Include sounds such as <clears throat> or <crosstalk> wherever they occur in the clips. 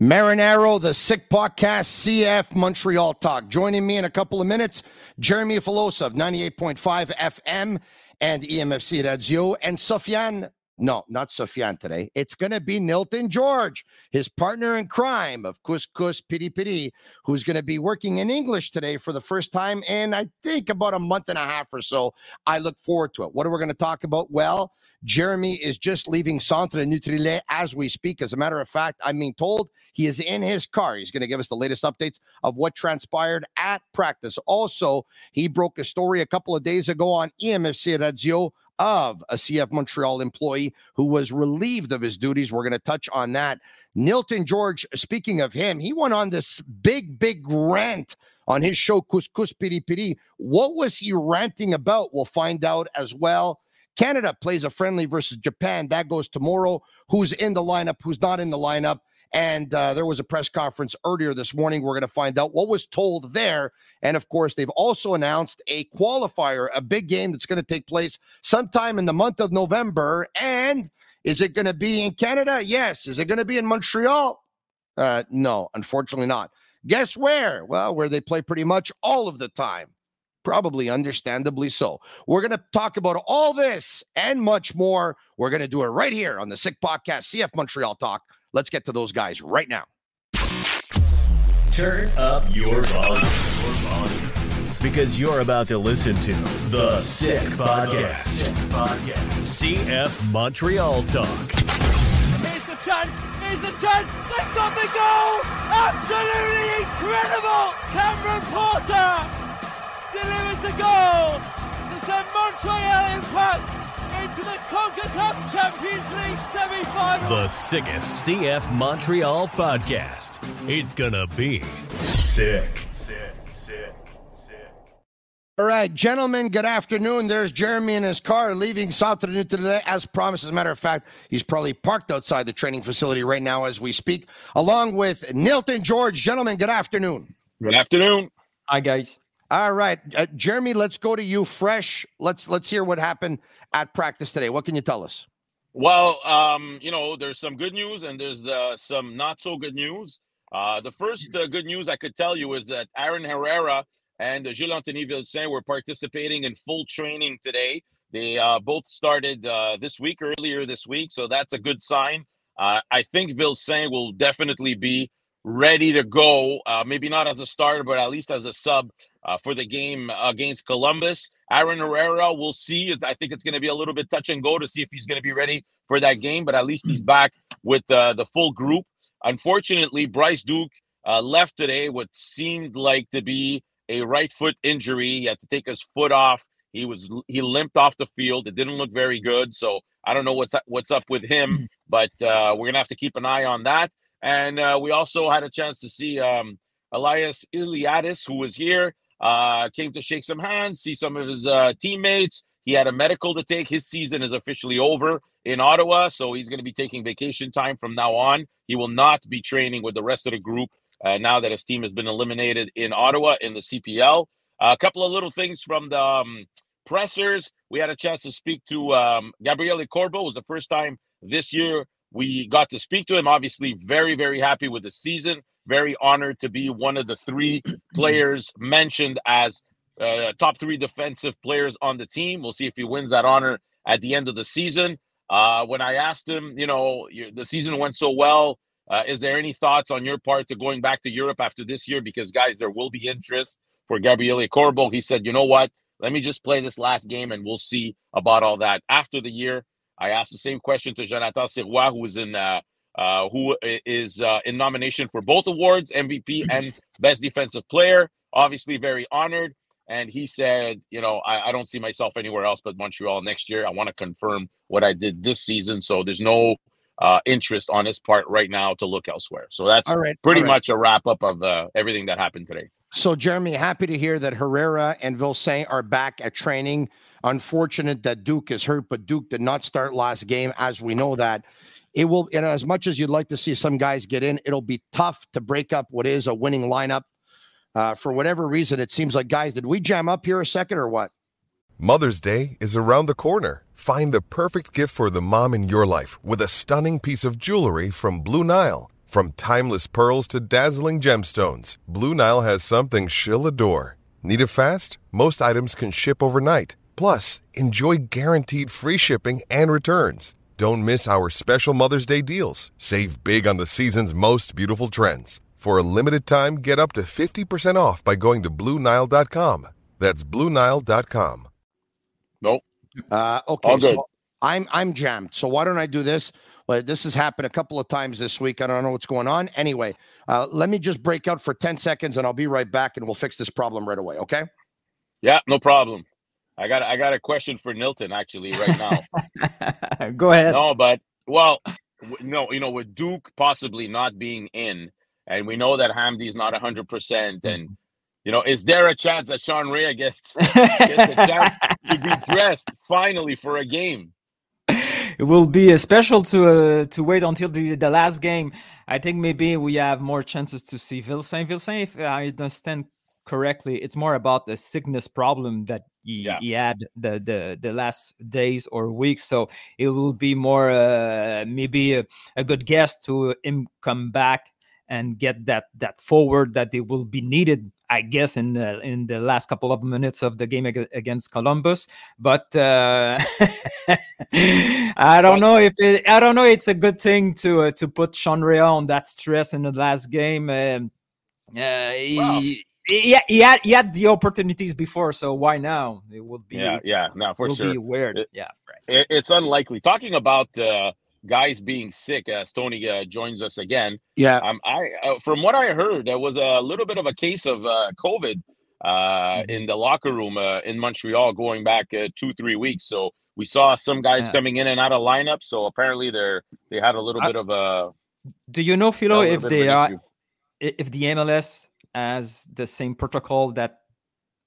Marinaro, the Sick Podcast, CF Montreal Talk. Joining me in a couple of minutes, Jeremy Filosa of 98.5 FM and EMFC Radio, and Sofiane no, not Sofiane today. It's going to be Nilton Jorge, his partner in crime of Couscous Piri Piri, who's going to be working in English today for the first time in, I think, about a month and a half or so. I look forward to it. What are we going to talk about? Well, Jeremy is just leaving Centre Nutrilait as we speak. As a matter of fact, I'm being told he is in his car. He's going to give us the latest updates of what transpired at practice. Also, he broke a story a couple of days ago on EMFC Radio of a CF Montreal employee who was relieved of his duties. We're going to touch on that. Nilton Jorge, speaking of him, he went on this big, big rant on his show, Couscous Piri Piri. What was he ranting about? We'll find out as well. Canada plays a friendly versus Japan. That goes tomorrow. Who's in the lineup? Who's not in the lineup? And uh, there was a press conference earlier this morning. We're going to find out what was told there. And of course, they've also announced a qualifier, a big game that's going to take place sometime in the month of November. And is it going to be in Canada? Yes. Is it going to be in Montreal? Uh, no, unfortunately not. Guess where? Well, where they play pretty much all of the time. Probably understandably so. We're going to talk about all this and much more. We're going to do it right here on the Sick Podcast, CF Montreal Talk Let's get to those guys right now. Turn up your volume. Because you're about to listen to The Sick Podcast. Sick Podcast. CF Montreal Talk. Here's the chance. Here's the chance. They've got the goal. Absolutely incredible. Cameron Porter delivers the goal to send Montreal Impact into the CONCACAF Champions League semi-final. The sickest CF Montreal podcast. It's gonna be sick. Sick, sick, sick. All right, gentlemen, good afternoon. There's Jeremy in his car leaving Centre today, as promised. As a matter of fact, he's probably parked outside the training facility right now as we speak, along with Nilton Jorge. Gentlemen, good afternoon. Good afternoon. Hi, guys. All right, uh, Jeremy, let's go to you fresh. Let's let's hear what happened at practice today. What can you tell us? Well, um, you know, there's some good news and there's uh, some not so good news. Uh, the first uh, good news I could tell you is that Aaron Herrera and Jules-Anthony Vilsaint were participating in full training today. They uh, both started uh, this week, earlier this week, so that's a good sign. I think Vilsaint will definitely be ready to go. maybe not as a starter, but at least as a sub uh, for the game against Columbus. Aaron Herrera, we'll see. It's, I think it's going to be a little bit touch and go to see if he's going to be ready for that game, but at least he's back with uh, the full group. Unfortunately, Bryce Duke uh, left today what seemed like to be a right foot injury. He had to take his foot off. He was he limped off the field. It didn't look very good. So I don't know what's what's up with him, but uh, we're gonna have to keep an eye on that. And uh, we also had a chance to see um, Ilias Iliadis, who was here. Uh, came to shake some hands, see some of his uh, teammates. He had a medical to take. His season is officially over in Ottawa, so he's going to be taking vacation time from now on. He will not be training with the rest of the group uh, now that his team has been eliminated in Ottawa in the CPL. a couple of little things from the um, pressers. We had a chance to speak to um, Gabriele Corbo. It was the first time this year we got to speak to him. Obviously, very, very happy with the season very honored to be one of the three players mentioned as uh, top three defensive players on the team. We'll see if he wins that honor at the end of the season. Uh, when I asked him, you know, the season went so well. Uh, is there any thoughts on your part to going back to Europe after this year? Because guys, there will be interest for Gabriele Corbo. He said, you know what? Let me just play this last game and we'll see about all that after the year. I asked the same question to Jonathan Sirois, who is in uh, uh, who is uh, in nomination for both awards, MVP <clears throat> and Best Defensive Player. Obviously, very honored. And he said, you know, I, I don't see myself anywhere else but Montreal next year. I want to confirm what I did this season. So there's no uh, interest on his part right now to look elsewhere. So that's All right, pretty right. much a wrap up of uh, everything that happened today. So, Jeremy, happy to hear that Herrera and Vilsaint are back at training. Unfortunate that Duke is hurt, but Duke did not start last game, as we know that. It will, and as much as you'd like to see some guys get in, it'll be tough to break up what is a winning lineup. Uh, for whatever reason, it seems like guys, did we jam up here a second or what? Mother's Day is around the corner. Find the perfect gift for the mom in your life with a stunning piece of jewelry from Blue Nile. From timeless pearls to dazzling gemstones, Blue Nile has something she'll adore. Need it fast? Most items can ship overnight. Plus, enjoy guaranteed free shipping and returns. Don't miss our special Mother's Day deals. Save big on the season's most beautiful trends. For a limited time, get up to 50% off by going to BlueNile.com. That's BlueNile.com. Nope. Uh, okay, All good. so I'm I'm jammed. So why don't I do this? Well, this has happened a couple of times this week. I don't know what's going on. Anyway, uh, let me just break out for 10 seconds and I'll be right back and we'll fix this problem right away. Okay. Yeah, no problem. I got I got a question for Nilton actually right now. <laughs> Go ahead. No, but well, w- no, you know, with Duke possibly not being in, and we know that Hamdi's not hundred percent, and you know, is there a chance that Sean Rea gets gets a chance to be <laughs> dressed finally for a game? It will be a special to uh, to wait until the, the last game. I think maybe we have more chances to see Vilsaint. Vilsaint, if I understand correctly, it's more about the sickness problem that he, Yeah. he had the, the the last days or weeks. So it will be more uh, maybe a, a good guess to him come back and get that that forward that they will be needed. I guess in the in the last couple of minutes of the game ag- against Columbus, but uh, <laughs> I don't know if it, I don't know. It's a good thing to uh, to put Sean Rea on that stress in the last game. Um, uh, he, Well- he, he had he had the opportunities before, so why now? It would be Yeah, yeah, no, for sure. be weird. It- yeah, right. It, it's unlikely. Talking about uh, guys being sick, as Tony uh, joins us again. Yeah. Um, I uh, from what I heard, there was a little bit of a case of uh, COVID uh, Mm-hmm. in the locker room uh, in Montreal going back uh, two three weeks. So we saw some guys Yeah. coming in and out of lineup. So apparently they're they had a little I- bit of a, Do you know, Philo, if they are issue. if the MLS has the same protocol that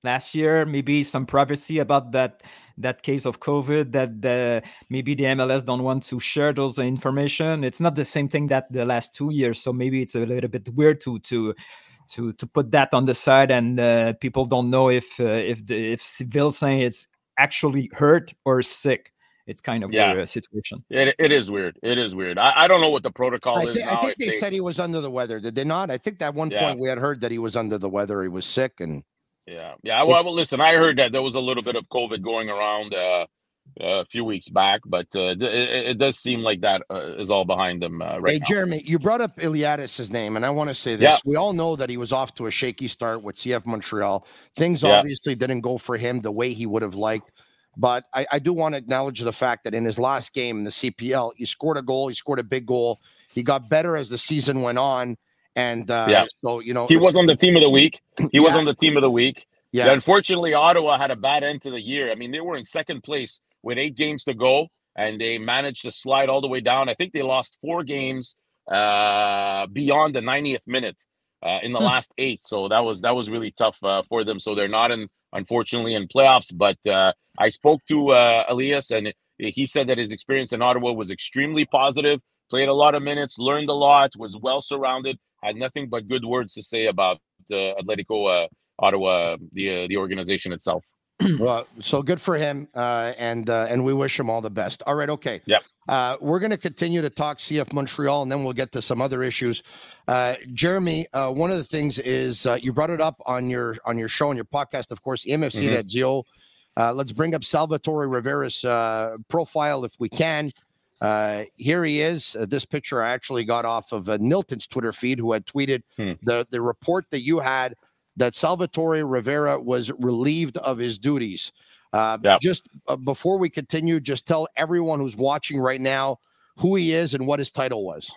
last year, maybe some privacy about that that case of COVID that the maybe the MLS don't want to share those information. It's not the same thing that the last two years, so maybe it's a little bit weird to to to to put that on the side, and uh, people don't know if uh, if the if Vilsaint is actually hurt or sick. It's kind of Yeah. weird uh, situation. It, it is weird. It is weird. I, I don't know what the protocol I, is thi- I think if they, said he was under the weather. Did they not? I think that one Yeah. point we had heard that he was under the weather. He was sick and Yeah, yeah. Well, well, listen, I heard that there was a little bit of COVID going around uh, a few weeks back, but uh, it, it does seem like that uh, is all behind them uh, right hey, now. Jeremy, you brought up Iliadis' name, and I want to say this. Yeah. We all know that he was off to a shaky start with CF Montreal. Things Yeah. obviously didn't go for him the way he would have liked. But I, I do want to acknowledge the fact that in his last game in the CPL, he scored a goal. He scored a big goal. He got better as the season went on. And uh, Yeah. so, you know, He was on the team of the week. <clears throat> He was on the team of the week. yeah, Unfortunately, Ottawa had a bad end to the year. I mean, they were in second place with eight games to go, and they managed to slide all the way down. I think they lost four games uh, beyond the 90th minute uh, in the Hmm. last eight. So that was that was really tough uh, for them. So they're not in, unfortunately, in playoffs. But uh, I spoke to uh, Ilias, and he said that his experience in Ottawa was extremely positive. Played a lot of minutes, learned a lot, was well surrounded, had nothing but good words to say about uh, Atletico uh, Ottawa, the uh, the organization itself. <clears throat> well, so good for him, uh, and uh, and we wish him all the best. All right, okay. Yep. Uh, we're going to continue to talk CF Montreal, and then we'll get to some other issues. Uh, Jeremy, uh, one of the things is uh, you brought it up on your on your show on your podcast, of course, EMFC Mhm. that Zio. Uh, let's bring up Salvatore Rivera's uh, profile if we can. Uh, here he is. Uh, this picture I actually got off of uh, Nilton's Twitter feed, who had tweeted Hmm. the the report that you had that Salvatore Rivera was relieved of his duties. Uh, Yep. Just uh, before we continue, just tell everyone who's watching right now who he is and what his title was.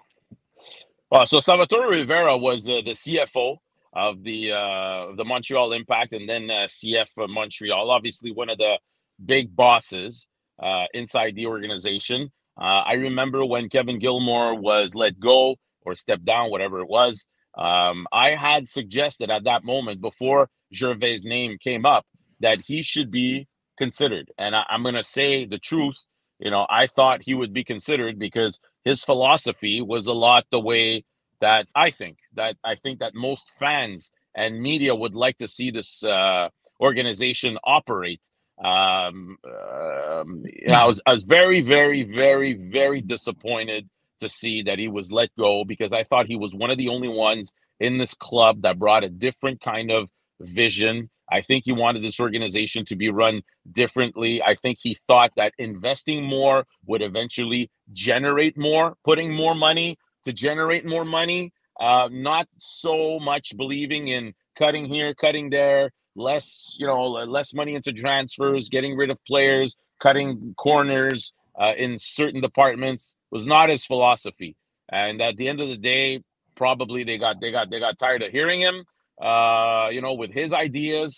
Well, so Salvatore Rivera was uh, the CFO of the uh, of the Montreal Impact, and then uh, CF of Montreal. Obviously, one of the big bosses uh, inside the organization. Uh, I remember when Kevin Gilmore was let go or stepped down, whatever it was. Um, I had suggested at that moment before Gervais' name came up that he should be considered, and I, I'm going to say the truth. You know, I thought he would be considered because his philosophy was a lot the way that I think that I think that most fans and media would like to see this uh, organization operate. Um, um, I was I was very very very very disappointed to see that he was let go because I thought he was one of the only ones in this club that brought a different kind of vision. I think he wanted this organization to be run differently. I think he thought that investing more would eventually generate more, putting more money to generate more money, uh, not so much believing in cutting here, cutting there, less, you know, less money into transfers, getting rid of players, cutting corners uh, in certain departments was not his philosophy. And at the end of the day, probably they got they got they got tired of hearing him, uh, you know, with his ideas,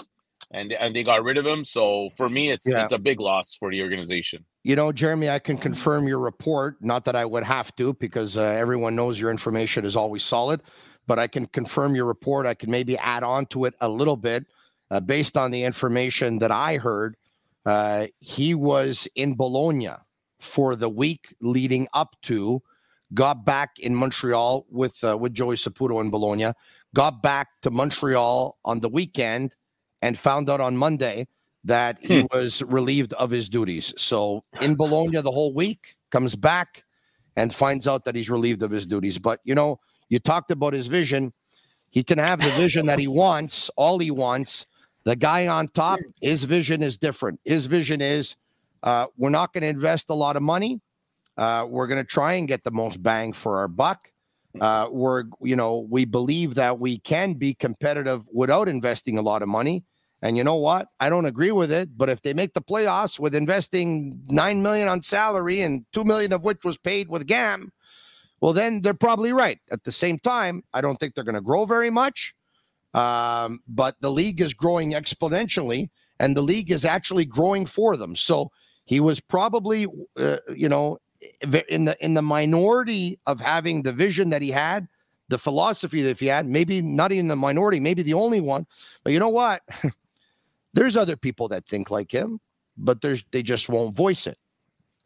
and and they got rid of him. So for me, it's Yeah. it's a big loss for the organization. You know, Jeremy, I can confirm your report. Not that I would have to, because uh, everyone knows your information is always solid, but I can confirm your report. I can maybe add on to it a little bit uh, based on the information that I heard. Uh, he was in Bologna for the week leading up to, got back in Montreal with uh, with Joey Saputo in Bologna, got back to Montreal on the weekend, and found out on Monday that he was relieved of his duties. So in <laughs> Bologna the whole week, comes back and finds out that he's relieved of his duties. But you know, you talked about his vision. He can have the vision that he <laughs> wants, all he wants. The guy on top, his vision is different. His vision is uh, we're not going to invest a lot of money. Uh, we're going to try and get the most bang for our buck. Uh, we're, you know, we believe that we can be competitive without investing a lot of money. And you know what? I don't agree with it. But if they make the playoffs with investing nine million on salary and two million of which was paid with GAM, well, then they're probably right. At the same time, I don't think they're going to grow very much. Um, but the league is growing exponentially, and the league is actually growing for them. So he was probably, uh, you know, in the in the minority of having the vision that he had, the philosophy that he had. Maybe not even the minority, maybe the only one. But you know what? <laughs> there's other people that think like him, but there's they just won't voice it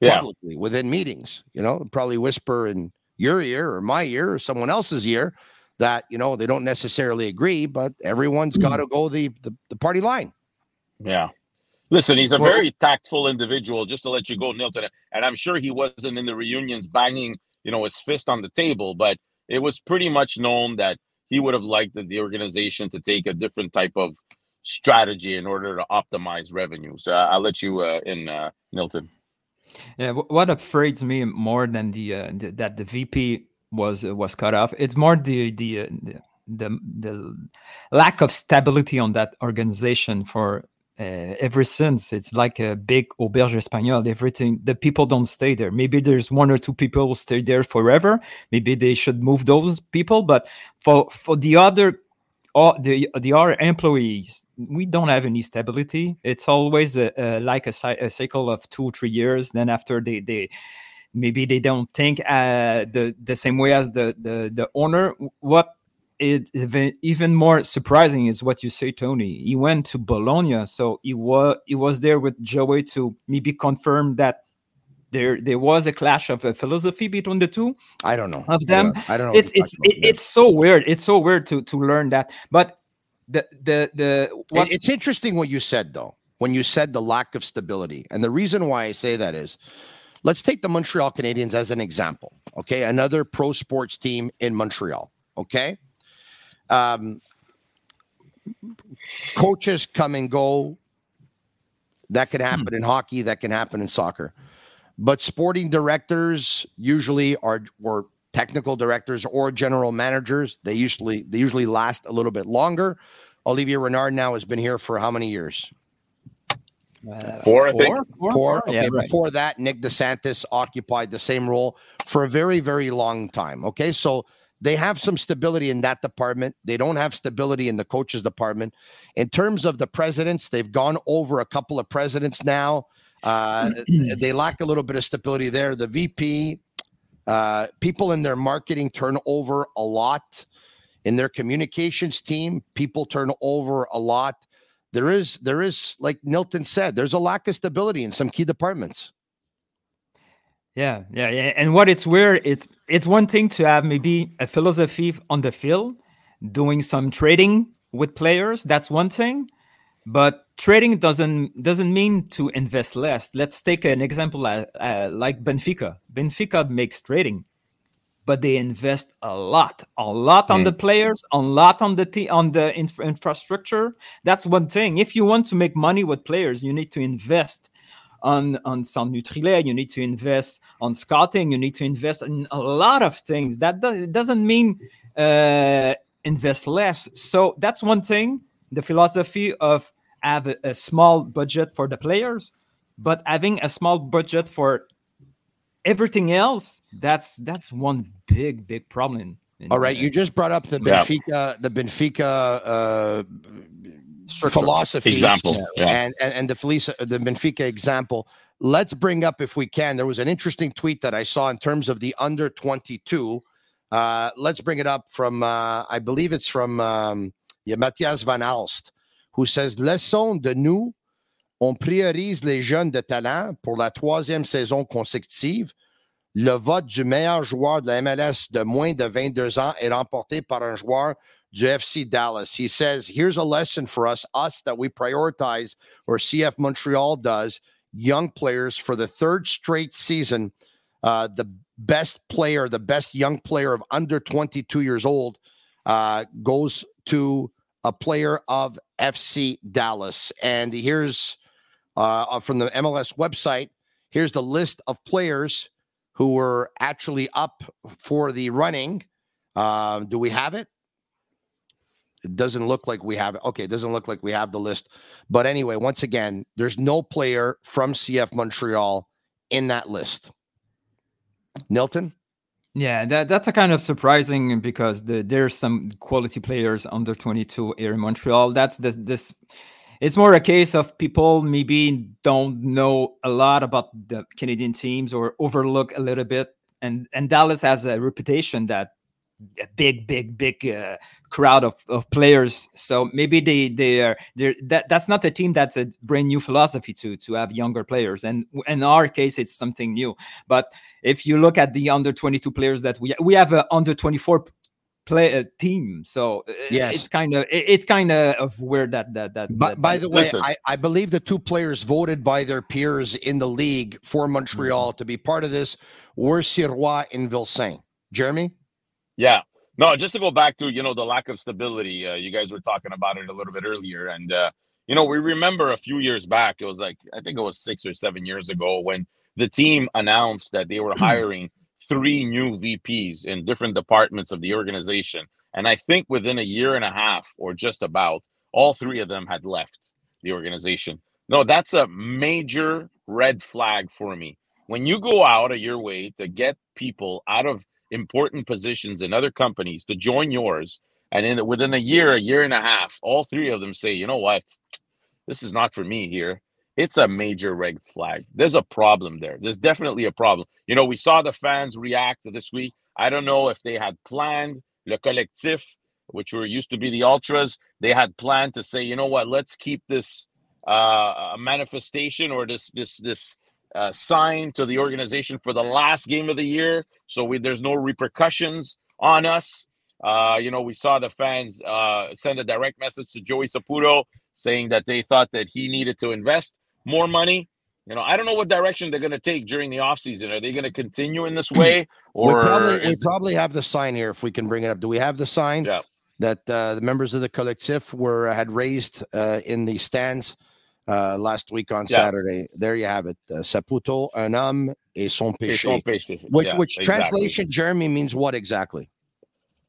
Yeah. publicly within meetings. You know, probably whisper in your ear or my ear or someone else's ear that you know they don't necessarily agree, but everyone's got to go the, the the party line. Yeah. Listen, he's a Well- very tactful individual, just to let you go, Nilton. And I'm sure he wasn't in the reunions banging, you know, his fist on the table, but it was pretty much known that he would have liked the, the organization to take a different type of strategy in order to optimize revenue. So uh, I'll let you uh, in, uh, Nilton. Yeah, what afraids me more than the, uh, the that the VP was uh, was cut off, it's more the the, uh, the the the lack of stability on that organization for uh, ever since. It's like a big auberge espagnole. Everything the people don't stay there. Maybe there's one or two people who stay there forever. Maybe they should move those people. But for for the other all the the other employees we don't have any stability. It's always a, a like a, a cycle of two three years. Then after they they maybe they don't think uh, the the same way as the the the owner. What is even, even more surprising is what you say tony. He went to bologna. So he was he was there with joey to maybe confirm that there there was a clash of a philosophy between the two I don't know. Of them, I don't know. it's it's it, it's so weird it's so weird to to learn that. But the the the what it's interesting what you said though when you said the lack of stability. And the reason why i say that is let's take the montreal canadiens as an example okay? Another pro sports team in montreal okay? Um coaches come and go. That can happen in hockey that can happen in soccer but sporting directors usually are or technical directors or general managers. They usually they usually last a little bit longer. Olivier Renard now has been here for how many years? Uh, Four, I think. four, Four. Yeah, Okay, right. before that, Nick DeSantis occupied the same role for a very, very long time. Okay, so they have some stability in that department. They don't have stability in the coaches department. In terms of the presidents, they've gone over a couple of presidents now. Uh, <clears throat> they lack a little bit of stability there. The VP, uh, people in their marketing turn over a lot. In their communications team, people turn over a lot. There is, there is, like Nilton said, there's a lack of stability in some key departments. Yeah, yeah, yeah. And what it's weird, it's it's one thing to have maybe a philosophy on the field, doing some trading with players. That's one thing, but trading doesn't doesn't mean to invest less. Let's take an example uh, uh, like Benfica. Benfica makes trading, but they invest a lot, a lot on the players, a lot on the te- on the infra- infrastructure. That's one thing. If you want to make money with players, you need to invest on on Centre Nutrilait, you need to invest on scouting, you need to invest in a lot of things. That do- doesn't mean uh, invest less. So that's one thing. The philosophy of have a, a small budget for the players, but having a small budget for everything else. That's that's one big big problem. in- All right, you just brought up the Yeah. Benfica, the Benfica uh, Structure. philosophy Example. Yeah. and, and and the Felicia, the Benfica example. Let's bring up, if we can, there was an interesting tweet that I saw in terms of the under 22. Uh, let's bring it up from, uh, I believe it's from um, yeah, Matthias Van Alst, who says Laissons de nous, on priorise les jeunes de talent pour la troisième saison consécutive. Le vote du meilleur joueur de la MLS de moins de 22 ans est remporté par un joueur du FC Dallas. He says, here's a lesson for us, us that we prioritize, or CF Montreal does, young players for the third straight season. Uh, the best player, the best young player of under 22 years old, uh, goes to a player of FC Dallas. And here's uh, from the MLS website here's the list of players who were actually up for the running. Um, do we have it? It doesn't look like we have it. Okay, it doesn't look like we have the list. But anyway, once again, there's no player from CF Montreal in that list. Nilton? Yeah, that, that's a kind of surprising because the, there's some quality players under 22 here in Montreal. That's this, this. It's more a case of people maybe don't know a lot about the Canadian teams or overlook a little bit. And and Dallas has a reputation that a big, big, big uh, crowd of, of players. So maybe they they are they that that's not a team that's a brand new philosophy to to have younger players. And in our case, it's something new. But if you look at the under 22 players that we we have a under 24 play a team so uh, Yes. it's kind of it's kind of of weird that that that, But that- by the way, I, I believe the two players voted by their peers in the league for Montreal to be part of this were Sirois and Vilsaint. Jeremy? Yeah. No, just to go back to, you know, the lack of stability. Uh, you guys were talking about it a little bit earlier. And, uh, you know, we remember a few years back, it was like, I think it was six or seven years ago when the team announced that they were <clears throat> hiring three new VPs in different departments of the organization. And I think within a year and a half or just about, all three of them had left the organization. No, that's a major red flag for me. When you go out of your way to get people out of important positions in other companies to join yours, and in within a year, a year and a half, all three of them say, you know what, this is not for me here. It's a major red flag. There's a problem there. There's definitely a problem. You know, we saw the fans react this week. I don't know if they had planned Le Collectif, which were used to be the Ultras. They had planned to say, you know what, let's keep this uh, a manifestation or this this this uh, sign to the organization for the last game of the year, so we, there's no repercussions on us. Uh, you know, we saw the fans uh, send a direct message to Joey Saputo saying that they thought that he needed to invest more money. You know, I don't know what direction they're going to take during the offseason. Are they going to continue in this <clears throat> way, or we probably, we probably have the sign here if we can bring it up. Do we have the sign Yeah. that uh, the members of the collectif were had raised uh, in the stands uh, last week on Yeah. Saturday. There you have it. Uh, Saputo, un homme et son Et péché. son péché. Which, Yeah, which exactly. translation, Jeremy, means what exactly?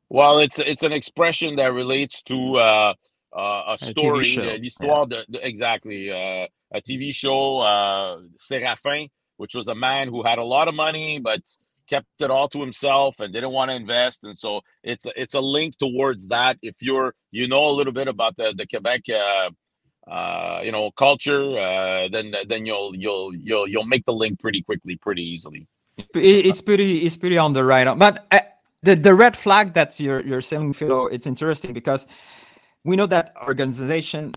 Well, it's it's an expression that relates to uh, uh, a story, show, the- l'histoire de, de- exactly uh, a TV show, uh, Séraphin, which was a man who had a lot of money but kept it all to himself and didn't want to invest, and so it's a- it's a link towards that. If you're you know a little bit about the the Quebec. Uh, you know, culture. Uh, then, then you'll you'll you'll you'll make the link pretty quickly, pretty easily. It's pretty it's pretty on the right but uh, the the red flag that you're you're saying Philo, it's interesting because we know that organization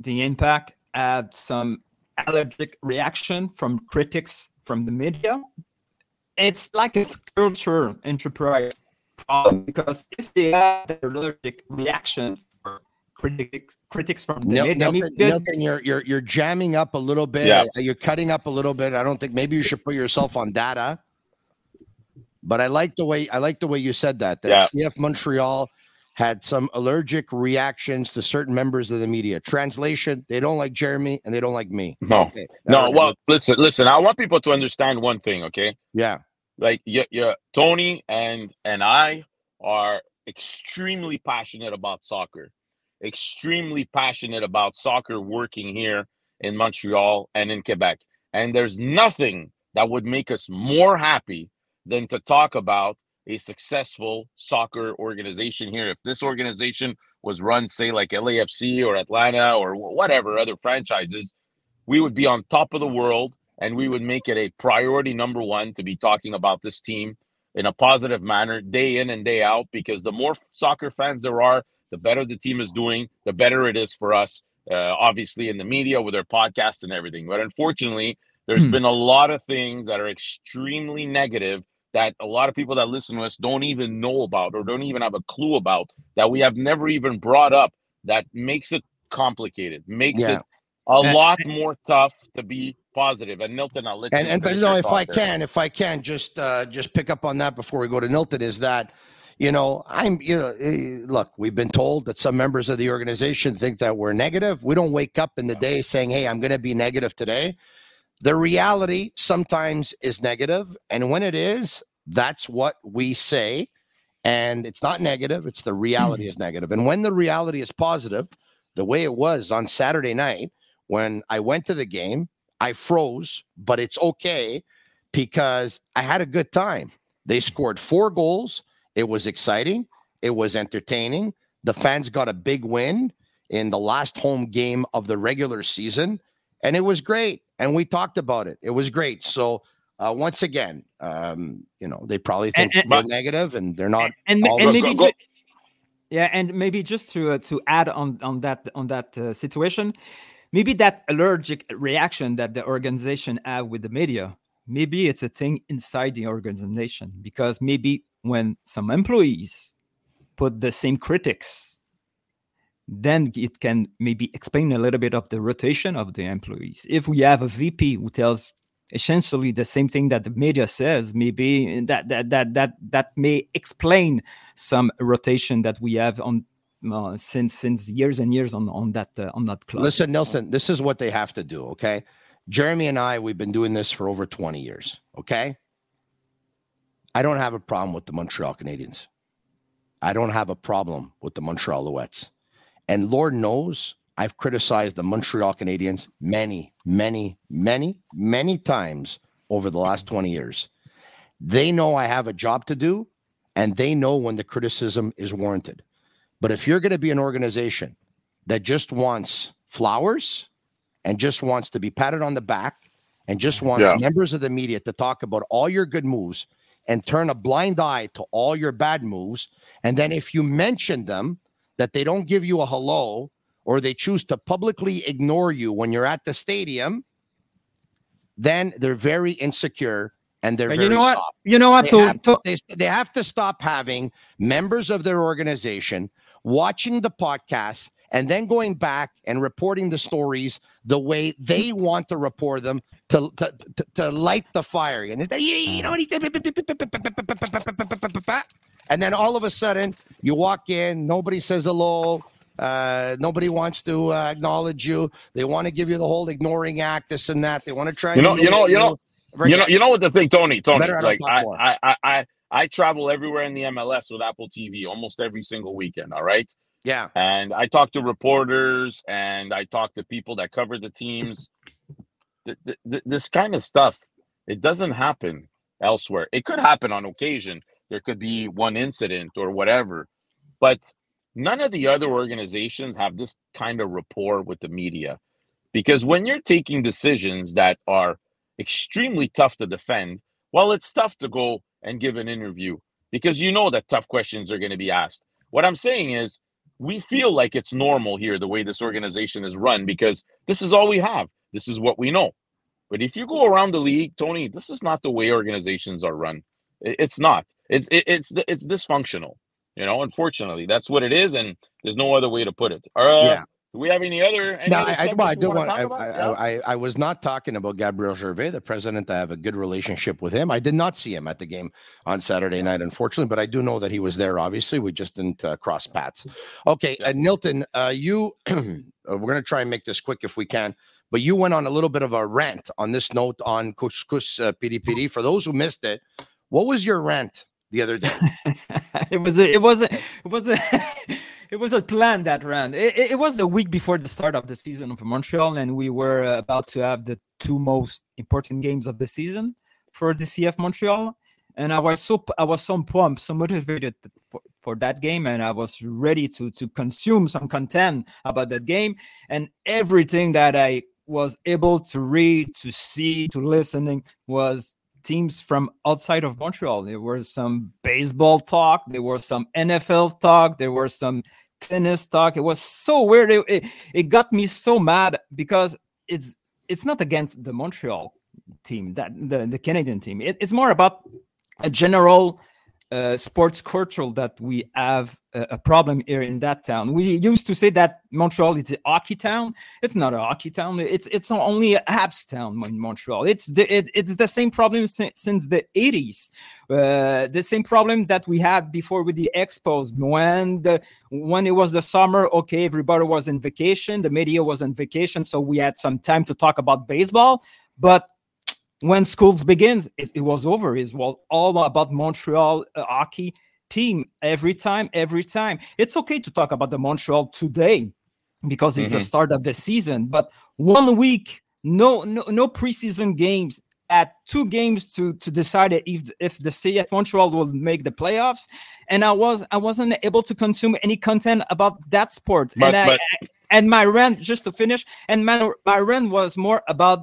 the impact had some allergic reaction from critics from the media it's like a culture enterprise problem because if they the allergic reaction critics critics from the Nil- media I mean, Nilton, Nilton, you're you're you're jamming up a little bit. Yeah. Uh, You're cutting up a little bit. I don't think maybe you should put yourself on data. But I like the way I like the way you said that. That CF Montreal had some allergic reactions to certain members of the media. Translation: They don't like Jeremy and they don't like me. No, Okay, no. was- Well, listen, listen. I want people to understand one thing, okay? yeah, Like, yeah, yeah. Tony and and I are extremely passionate about soccer, extremely passionate about soccer working here in Montreal and in Quebec. And there's nothing that would make us more happy than to talk about a successful soccer organization here. If this organization was run, say, like LAFC or Atlanta or whatever other franchises, we would be on top of the world and we would make it a priority number one to be talking about this team in a positive manner day in and day out because the more soccer fans there are, the better the team is doing, the better it is for us, uh, obviously in the media with their podcasts and everything. But unfortunately, there's Hmm. been a lot of things that are extremely negative that a lot of people that listen to us don't even know about or don't even have a clue about that we have never even brought up that makes it complicated, makes Yeah. it a And- lot more tough to be positive. And Nilton, I'll let and and but no, if I there. can, if I can, just uh, just pick up on that before we go to Nilton is that. You know, I'm. You know, eh, look, we've been told that some members of the organization think that we're negative. We don't wake up in the day saying, "Hey, I'm going to be negative today." The reality sometimes is negative, and when it is, that's what we say. And it's not negative; it's the reality is negative. And when the reality is positive, the way it was on Saturday night when I went to the game, I froze, but it's okay because I had a good time. They scored four goals. It was exciting. It was entertaining. The fans got a big win in the last home game of the regular season, and it was great. And we talked about it. It was great. So, uh, once again, um, you know, they probably think And- and- we're negative and they're not. and, and maybe ju- yeah and maybe just to uh, to add on on that on that uh, situation maybe that allergic reaction that the organization have with the media maybe it's a thing inside the organization because maybe when some employees put the same critics then it can maybe explain a little bit of the rotation of the employees if we have a vp who tells essentially the same thing that the media says maybe that that that that that may explain some rotation that we have on uh, since since years and years on on that uh, on that club Listen, Nelson, this is what they have to do. Okay. Jeremy and I, we've been doing this for over 20 years. Okay. I don't have a problem with the Montreal Canadiens. I don't have a problem with the Montreal Alouettes. And Lord knows I've criticized the Montreal Canadiens many, many, many, many times over the last 20 years. They know I have a job to do and they know when the criticism is warranted. But if you're going to be an organization that just wants flowers and just wants to be patted on the back and just wants Yeah. members of the media to talk about all your good moves and turn a blind eye to all your bad moves. And then if you mention them, that they don't give you a hello or they choose to publicly ignore you when you're at the stadium, then they're very insecure and they're very you know what? soft. You know what they to, have, to- they, they have to stop having members of their organization watching the podcast and then going back and reporting the stories the way they want to report them to, to, to, to light the fire. And it's, you, you know what he did? And then all of a sudden, you walk in, nobody says hello. Uh, nobody wants to uh, acknowledge you. They want to give you the whole ignoring act, this and that. They want to try. You know, you know, you know, Forget you know, you know what the thing, Tony, Tony, Better like I. I, I, I, I travel everywhere in the MLS with Apple TV almost every single weekend. All right. Yeah. And I talk to reporters and I talk to people that cover the teams. <laughs> Th- th- th- this kind of stuff, it doesn't happen elsewhere. It could happen on occasion. There could be one incident or whatever, but none of the other organizations have this kind of rapport with the media. Because when you're taking decisions that are extremely tough to defend, well, it's tough to go and give an interview because you know that tough questions are going to be asked. What I'm saying is, we feel like it's normal here the way this organization is run because this is all we have. This is what we know. But if you go around the league, Tony, this is not the way organizations are run. It's not. It's it's it's dysfunctional. You know, unfortunately, that's what it is, and there's no other way to put it. Uh, Yeah. Do we have any other? Any No, other I, I, well, I do wanna want. I, about? I, Yeah? I, I was not talking about Gabriel Gervais, the president. I have a good relationship with him. I did not see him at the game on Saturday night, unfortunately, but I do know that he was there. Obviously, we just didn't uh, cross paths. Okay, uh, Nilton, uh, you. <clears throat> uh, we're going to try and make this quick if we can. But you went on a little bit of a rant on this note on Couscous uh, Piri Piri. For those who missed it, what was your rant the other day? <laughs> it was a, it wasn't. it was a <laughs> it was a plan that ran. It, it- was a week before the start of the season of Montreal, and we were uh, about to have the two most important games of the season for the CF Montreal. And I was so I was so pumped, so motivated for, for that game, and I was ready to to consume some content about that game. And everything that I was able to read, to see, to listening was teams from outside of Montreal. There was some baseball talk, there was some NFL talk, there was some tennis talk. It was so weird. It, it, it got me so mad because it's it's not against the Montreal team, that the, the Canadian team. It, it's more about a general uh, sports culture that we have a, problem here in that town. We used to say that Montreal is a hockey town. It's not a hockey town. It's it's only a Habs town in Montreal. It's the it, it's the same problem since, since the 80s. Uh, the same problem that we had before with the Expos. When the when it was the summer, okay, everybody was in vacation. The media was on vacation, so we had some time to talk about baseball. But when schools begins, it, it was over. It was all about Montreal uh, hockey team every time, every time. It's okay to talk about the Montreal today because it's the Mhm. start of the season, but one week, no, no, no preseason games. At two games to to decide if if the CF Montreal will make the playoffs, and I was I wasn't able to consume any content about that sport. But- and I, but- and my rant just to finish, and my my rant was more about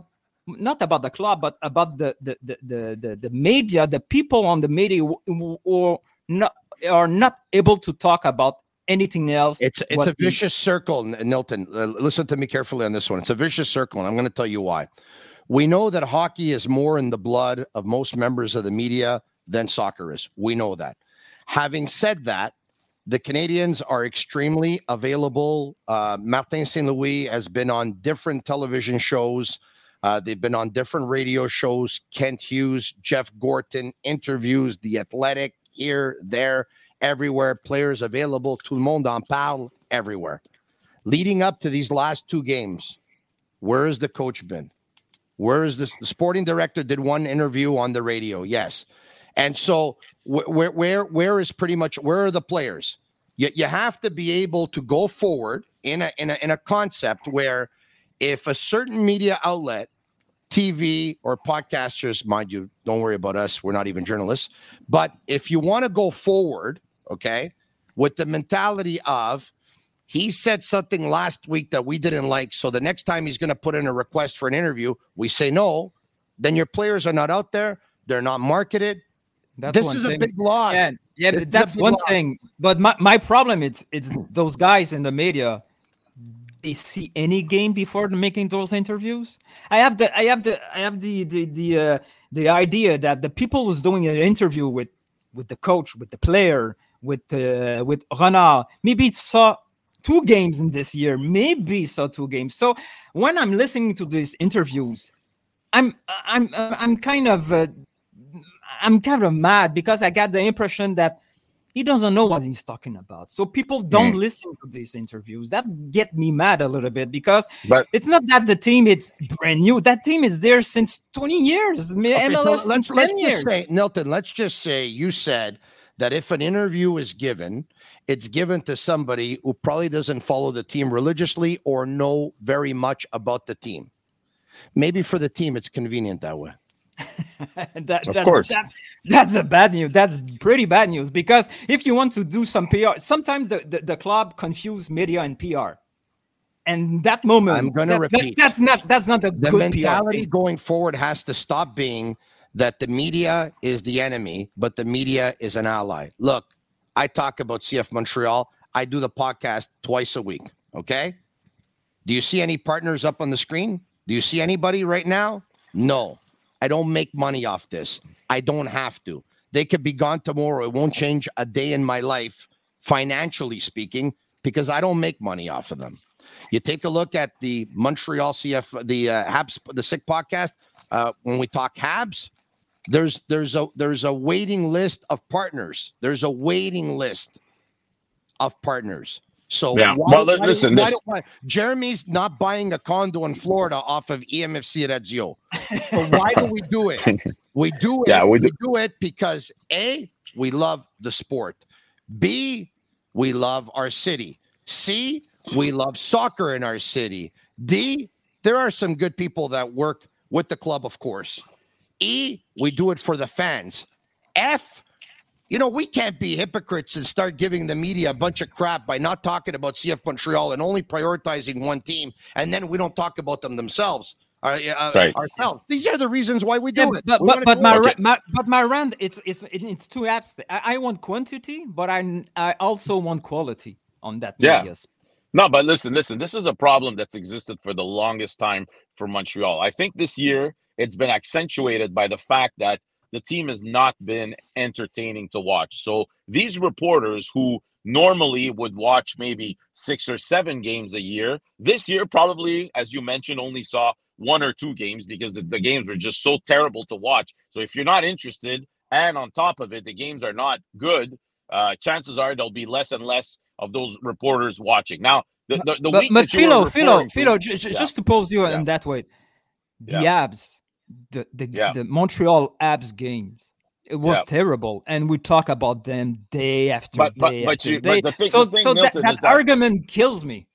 not about the club, but about the the the the, the, the media, the people on the media who not are not able to talk about anything else. It's it's a vicious circle, Nilton. Uh, listen to me carefully on this one. It's a vicious circle, and I'm going to tell you why. We know that hockey is more in the blood of most members of the media than soccer is. We know that. Having said that, the Canadiens are extremely available. Uh, Martin St. Louis has been on different television shows. Uh, they've been on different radio shows. Kent Hughes, Jeff Gorton interviews, The Athletic, here, there, everywhere. Players available. Tout le monde en parle everywhere. Leading up to these last two games, where has the coach been? Where is this? The sporting director did one interview on the radio. Yes. And so wh- where where where is pretty much where are the players? You, you have to be able to go forward in a in a in a concept where if a certain media outlet, TV or podcasters, mind you, don't worry about us, we're not even journalists, but if you want to go forward, okay, with the mentality of he said something last week that we didn't like, so the next time he's going to put in a request for an interview, we say no, then your players are not out there, they're not marketed. That's this is a big loss. Yeah, yeah, This is but a that's one loss. thing. But my, my problem is it's those guys in the media. They see any game before making those interviews. I have the I have the I have the the the uh, the idea that the people who's doing an interview with with the coach, with the player, with uh, with Renard, maybe saw two games in this year, maybe saw two games. So when I'm listening to these interviews, I'm I'm I'm kind of uh, I'm kind of mad because I got the impression that he doesn't know what he's talking about. So people don't Mm. listen to these interviews. That get me mad a little bit because But it's not that the team is brand new. That team is there since 20 years. Okay, MLS let's since let's 10 just years. say, Nilton. Let's just say you said that if an interview is given, it's given to somebody who probably doesn't follow the team religiously or know very much about the team. Maybe for the team, it's convenient that way. <laughs> that, Of that- course. that's that's a bad news. That's pretty bad news because if you want to do some PR, sometimes the, the, the club confuse media and PR. And that moment, I'm that's, that- repeat. that's not that's not a The good mentality PR. going forward has to stop being that the media is the enemy, but the media is an ally. Look, I talk about CF Montreal. I do the podcast twice a week. Okay. Do you see any partners up on the screen? Do you see anybody right now? No. I don't make money off this. I don't have to. They could be gone tomorrow. It won't change a day in my life, financially speaking, because I don't make money off of them. You take a look at the Montreal CF, the uh, Habs, the Sick podcast. Uh, when we talk Habs, there's there's a there's a waiting list of partners. There's a waiting list of partners. So Yeah. why- Well, why listen, why this- why- Jeremy's not buying a condo in Florida off of EMFC Radio. So why do we do it? We do it. Yeah, we we do- do it because a we love the sport. B we love our city. C we love soccer in our city. D there are some good people that work with the club, of course. E we do it for the fans. F you know, we can't be hypocrites and start giving the media a bunch of crap by not talking about CF Montreal and only prioritizing one team, and then we don't talk about them themselves. uh, uh, Right. Ourselves. These are the reasons why we do Yeah, it. but but, but my, it. ra- my but my rant it's it's it's too abstract. I, I want quantity, but I I also want quality on that. Yeah. media. No, but listen, listen. This is a problem that's existed for the longest time for Montreal. I think this year it's been accentuated by the fact that the team has not been entertaining to watch. So these reporters who normally would watch maybe six or seven games a year, this year probably, as you mentioned, only saw one or two games because the, the games were just so terrible to watch. So if you're not interested, and on top of it, the games are not good, uh, chances are there'll be less and less of those reporters watching. Now, the, the, the but week but you Philo, Philo, to- Philo, ju- ju- Yeah. just to pose you Yeah. in that way, the Yeah. Habs, the the, Yeah. the Montreal Habs games, it was Yeah. terrible, and we talk about them day after But- but- day but after you- but day. thing- so thing, so that, Nilton, that argument kills me.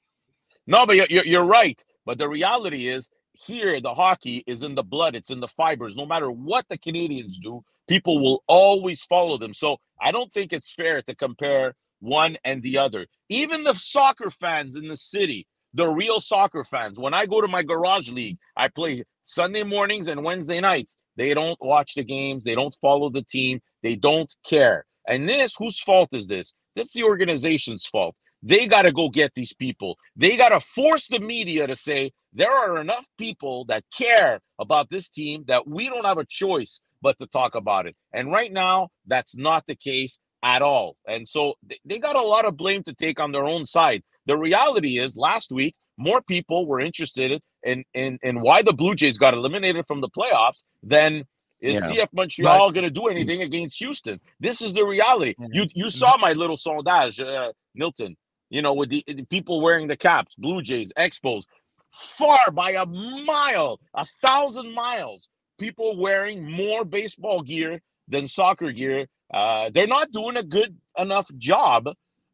No, but you're, you're right. But the reality is, here, the hockey is in the blood, it's in the fibers. No matter what the Canadiens do, people will always follow them. So I don't think it's fair to compare one and the other. Even the soccer fans in the city, the real soccer fans, when I go to my garage league, I play Sunday mornings and Wednesday nights. They don't watch the games, they don't follow the team, they don't care. And this, whose fault is this? This is the organization's fault. They got to go get these people. They got to force the media to say there are enough people that care about this team that we don't have a choice but to talk about it. And right now, that's not the case at all. And so they got a lot of blame to take on their own side. The reality is, last week, more people were interested in in, in why the Blue Jays got eliminated from the playoffs than is Yeah. CF Montreal going to do anything <laughs> against Houston? This is the reality. You you saw my little sondage, uh, Nilton. You know, with the, the people wearing the caps, Blue Jays, Expos, far by a mile, a thousand miles, people wearing more baseball gear than soccer gear. Uh, they're not doing a good enough job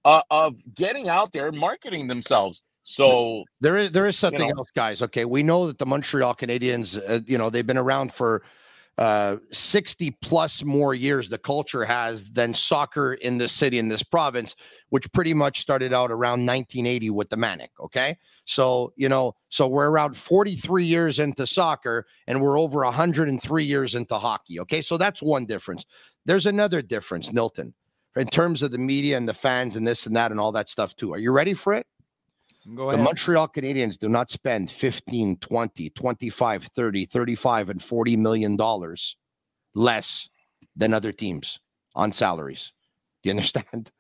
uh, of getting out there and marketing themselves. So There is there is something know. else, guys. Okay, we know that the Montreal Canadiens, uh, you know, they've been around for uh, sixty plus more years. The culture has than soccer in this city in this province, which pretty much started out around 1980 with the Manic. Okay, so you know, so we're around 43 years into soccer, and we're over 103 years into hockey. Okay, so that's one difference. There's another difference, Nilton, in terms of the media and the fans and this and that and all that stuff too. Are you ready for it? The. Montreal Canadiens do not spend 15, 20, 25, 30, 35, and 40 million dollars less than other teams on salaries. Do you <laughs> understand?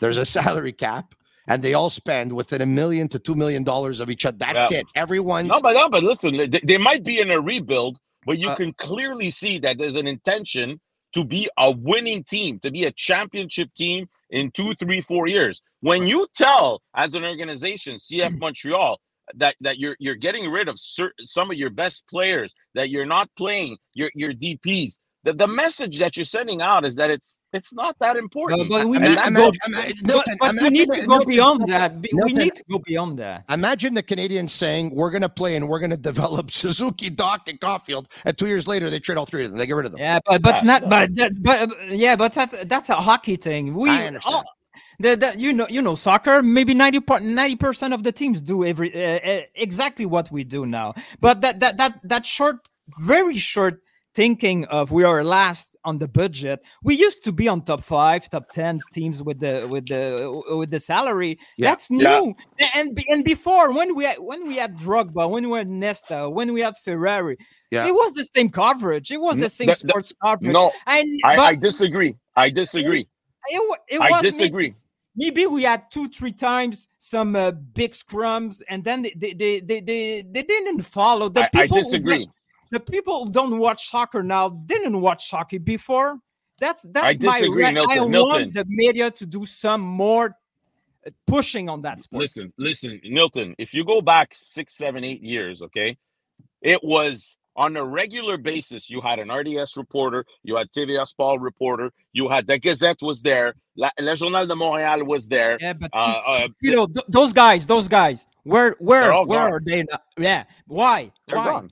There's a salary cap, and they all spend within a million to two million dollars of each other. That's Yeah. it. Everyone no, but no, but listen, they, they might be in a rebuild, but you Uh, can clearly see that there's an intention to be a winning team, to be a championship team in two, three, four years. When you tell as an organization, CF <clears throat> Montreal, that that you're you're getting rid of certain, some of your best players, that you're not playing your your DPs. The, the message that you're sending out is that it's it's not that important. but we need that's to go, all- but, Nilton, but we need to go beyond that. Be- We Nilton, need to go beyond that. Imagine the Canadiens saying, We're going to play and we're going <laughs> to develop Suzuki, Dach, and Caulfield. And two years later, they trade all three of them. They get rid of them. Yeah, but but Yeah. not but that, but yeah, but that's that's a hockey thing. We I understand. all- the, the, you know you know soccer maybe 90 percent of the teams do every uh, exactly what we do now but that that that that short very short thinking of we are last on the budget we used to be on top 5 top 10 teams with the with the with the salary Yeah. that's new Yeah. and and before when we had, when we had Drogba when we had Nesta when we had Ferrari Yeah. it was the same coverage it was the same that- that- sports coverage no, and I, I disagree. I disagree. it, wa- it I disagree. maybe we had two three times some uh, big scrums and then they they, they, they, they, didn't follow the I, I people who disagree. The people who don't watch soccer now didn't watch soccer before that's that's I my disagree, right. Nilton. i Nilton. want the media to do some more uh, pushing on that sport Listen, listen, Nilton. If you go back six, seven, eight years, okay, it was on a regular basis. You had an RDS reporter, you had TVA Sport reporter, you had the Gazette was there, La, Le Journal de Montréal was there. yeah but Uh, uh, you know th- those guys those guys where where where gone. are they now? yeah why They're why gone.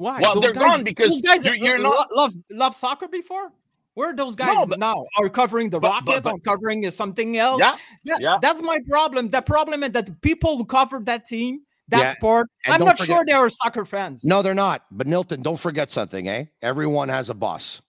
Why? Well, Those they're guys- gone because those guys you're- you're lo- not- love love soccer before. Where are those guys No, but- now? Are covering the but- but- Rocket? but- or covering something else? Yeah, That- yeah. That's my problem. The problem is that the people who covered that team, that Yeah, sport, and I'm don't forget- sure they are soccer fans. No, they're not. But Nilton, don't forget something, eh? Everyone has a boss.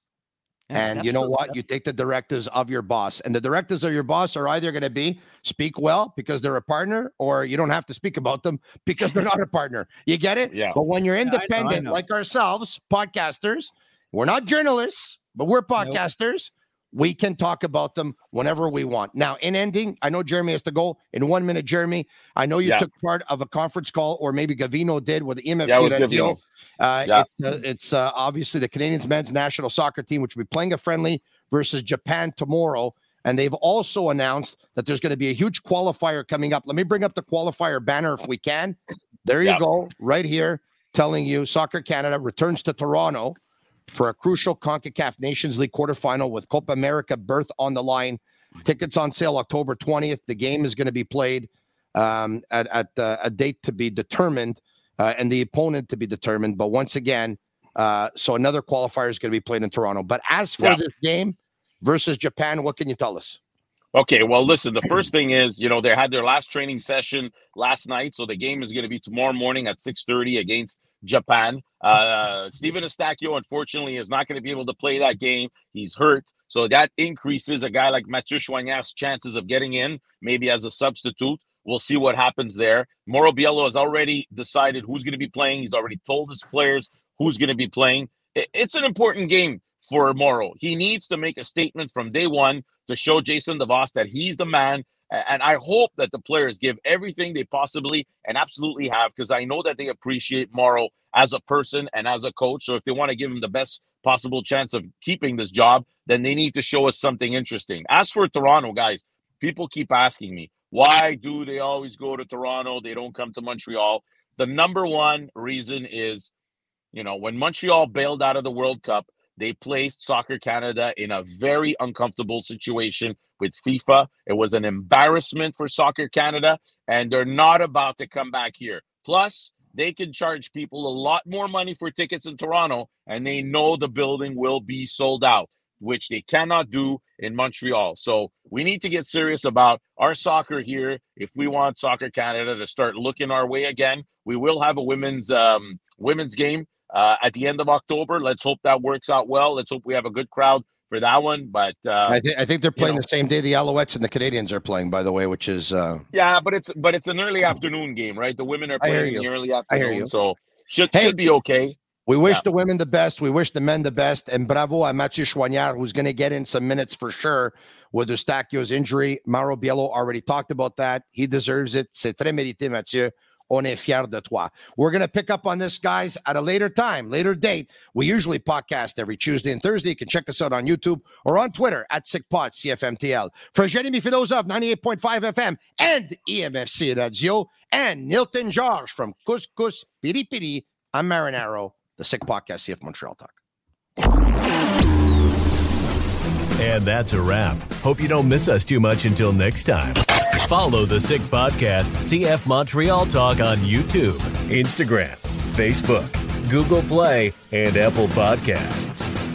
Yeah, and you know what? You take the directives of your boss, and the directives of your boss are either going to be speak well because they're a partner, or you don't have to speak about them because they're not a partner. You get it? Yeah. But when you're I know, I independent, know. like ourselves, podcasters, we're not journalists, but we're podcasters. We can talk about them whenever we want. Now, in ending, I know Jeremy has to go in one minute. Jeremy, I know you Yeah. took part of a conference call, or maybe Gavino did with the EMFC Yeah, Radio. Uh, Yeah. It's, uh, it's uh, obviously the Canadians men's national soccer team, which will be playing a friendly versus Japan tomorrow. And they've also announced that there's going to be a huge qualifier coming up. Let me bring up the qualifier banner if we can. There you Yeah. go, right here, telling you Soccer Canada returns to Toronto for a crucial CONCACAF Nations League quarterfinal with Copa America berth on the line. Tickets on sale October 20th. The game is going to be played um, at, at uh, a date to be determined uh, and the opponent to be determined. But once again, uh, so another qualifier is going to be played in Toronto. But as for Yeah. this game versus Japan, what can you tell us? Okay, well, listen, the first thing is, you know, they had their last training session last night, so the game is going to be tomorrow morning at 6:30 against Japan. Uh <laughs> Stephen Eustáquio, unfortunately, is not going to be able to play that game. He's hurt, so that increases a guy like Mathieu Choinière's chances of getting in, maybe as a substitute. We'll see what happens there. Mauro Biello has already decided who's going to be playing. He's already told his players who's going to be playing. It's an important game for Mauro. He needs to make a statement from day one to show Jason DeVos that he's the man. And I hope that the players give everything they possibly and absolutely have, because I know that they appreciate Mauro as a person and as a coach. So if they want to give him the best possible chance of keeping this job, then they need to show us something interesting. As for Toronto, guys, people keep asking me, why do they always go to Toronto? They don't come to Montreal. The number one reason is, you know, when Montreal bailed out of the World Cup, they placed Soccer Canada in a very uncomfortable situation with FIFA. It was an embarrassment for Soccer Canada, and they're not about to come back here. Plus, they can charge people a lot more money for tickets in Toronto, and they know the building will be sold out, which they cannot do in Montreal. So we need to get serious about our soccer here. If we want Soccer Canada to start looking our way again, we will have a women's um, women's game uh, at the end of October. Let's hope that works out well. Let's hope we have a good crowd for that one. But uh, I, think I think they're playing know. the same day the Alouettes and the Canadiens are playing, by the way, which is uh, yeah, but it's but it's an early afternoon game, right? The women are playing in you. the early afternoon, you. so should Hey. should be okay. We wish Yeah. the women the best. We wish the men the best. And bravo à Mathieu Choinière, who's going to get in some minutes for sure with Eustáquio's injury. Mauro Biello already talked about that. He deserves it. C'est très mérité, Mathieu. On est fier de toi. We're going to pick up on this, guys, at a later time, later date. We usually podcast every Tuesday and Thursday. You can check us out on YouTube or on Twitter at SickPod, CFMTL. For Jeremy Filosa, 98.5 FM and EMFC Radio, and Nilton Jorge from Couscous Piri Piri, I'm Marinaro, the Sick Podcast, CF Montreal Talk. And that's a wrap. Hope you don't miss us too much until next time. Follow the Sick Podcast, CF Montreal Talk on YouTube, Instagram, Facebook, Google Play, and Apple Podcasts.